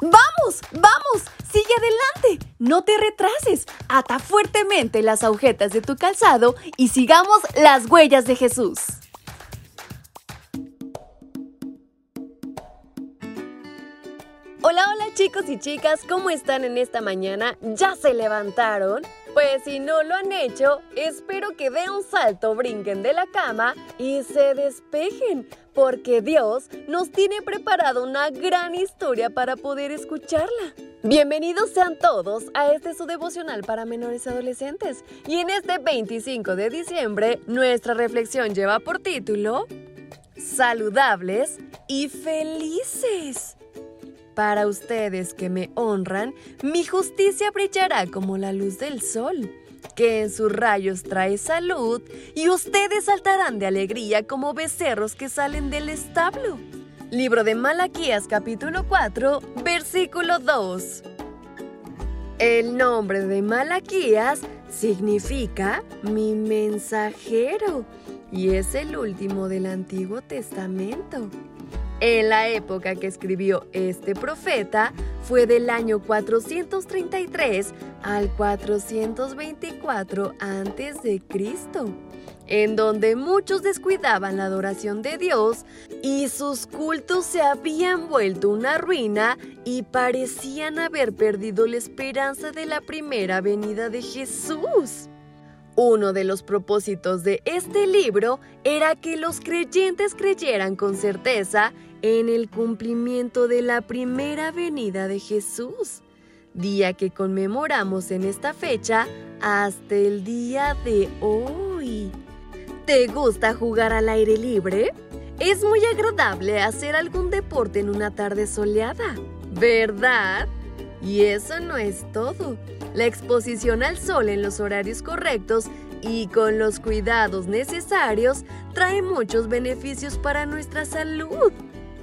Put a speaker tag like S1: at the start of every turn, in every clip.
S1: ¡Vamos! ¡Vamos! ¡Sigue adelante! No te retrases. Ata fuertemente las agujetas de tu calzado y sigamos las huellas de Jesús. Hola, hola chicos y chicas, ¿cómo están en esta mañana? ¿Ya se levantaron? Pues si no lo han hecho, espero que den un salto, brinquen de la cama y se despejen, porque Dios nos tiene preparado una gran historia para poder escucharla. Bienvenidos sean todos a este su devocional para menores y adolescentes. Y en este 25 de diciembre, nuestra reflexión lleva por título Saludables y felices. Para ustedes que me honran, mi justicia brillará como la luz del sol, que en sus rayos trae salud, y ustedes saltarán de alegría como becerros que salen del establo. Libro de Malaquías capítulo 4, versículo 2. El nombre de Malaquías significa mi mensajero y es el último del Antiguo Testamento. En la época que escribió este profeta fue del año 433 al 424 a.C., en donde muchos descuidaban la adoración de Dios y sus cultos se habían vuelto una ruina y parecían haber perdido la esperanza de la primera venida de Jesús. Uno de los propósitos de este libro era que los creyentes creyeran con certeza en el cumplimiento de la primera venida de Jesús, día que conmemoramos en esta fecha hasta el día de hoy. ¿Te gusta jugar al aire libre? Es muy agradable hacer algún deporte en una tarde soleada, ¿verdad? Y eso no es todo. La exposición al sol en los horarios correctos y con los cuidados necesarios trae muchos beneficios para nuestra salud.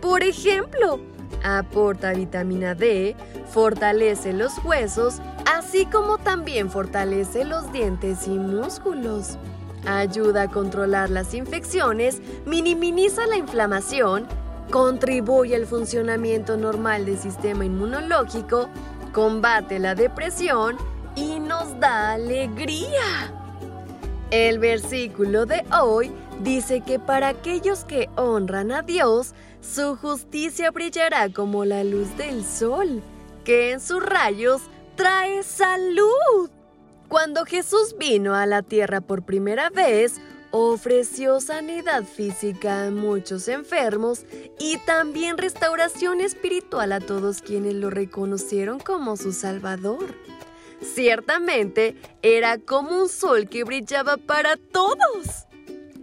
S1: Por ejemplo, aporta vitamina D, fortalece los huesos, así como también fortalece los dientes y músculos. Ayuda a controlar las infecciones, minimiza la inflamación, contribuye al funcionamiento normal del sistema inmunológico, combate la depresión y nos da alegría. El versículo de hoy dice que para aquellos que honran a Dios, su justicia brillará como la luz del sol, que en sus rayos trae salud. Cuando Jesús vino a la tierra por primera vez, ofreció sanidad física a muchos enfermos y también restauración espiritual a todos quienes lo reconocieron como su Salvador. Ciertamente era como un sol que brillaba para todos.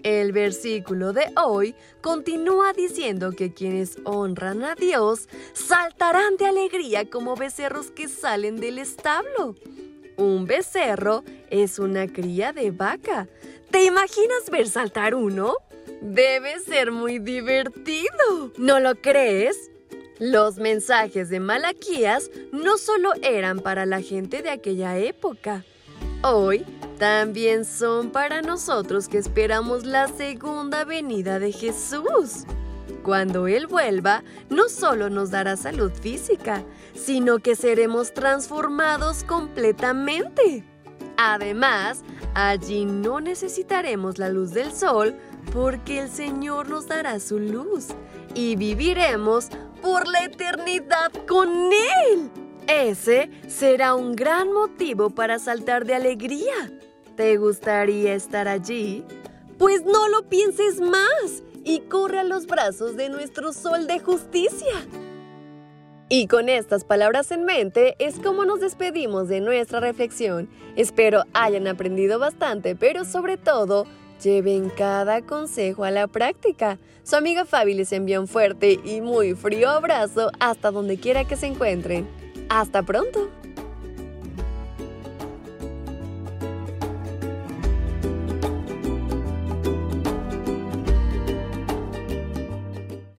S1: El versículo de hoy continúa diciendo que quienes honran a Dios saltarán de alegría como becerros que salen del establo. Un becerro es una cría de vaca. ¿Te imaginas ver saltar uno? Debe ser muy divertido. ¿No lo crees? Los mensajes de Malaquías no solo eran para la gente de aquella época. Hoy también son para nosotros que esperamos la segunda venida de Jesús. Cuando Él vuelva, no solo nos dará salud física, sino que seremos transformados completamente. Además, allí no necesitaremos la luz del sol porque el Señor nos dará su luz y viviremos por la eternidad con Él. Ese será un gran motivo para saltar de alegría. ¿Te gustaría estar allí? Pues no lo pienses más y corre a los brazos de nuestro sol de justicia. Y con estas palabras en mente es como nos despedimos de nuestra reflexión. Espero hayan aprendido bastante, pero sobre todo Lleven cada consejo a la práctica. Su amiga Fabi les envía un fuerte y muy frío abrazo hasta donde quiera que se encuentren. ¡Hasta pronto!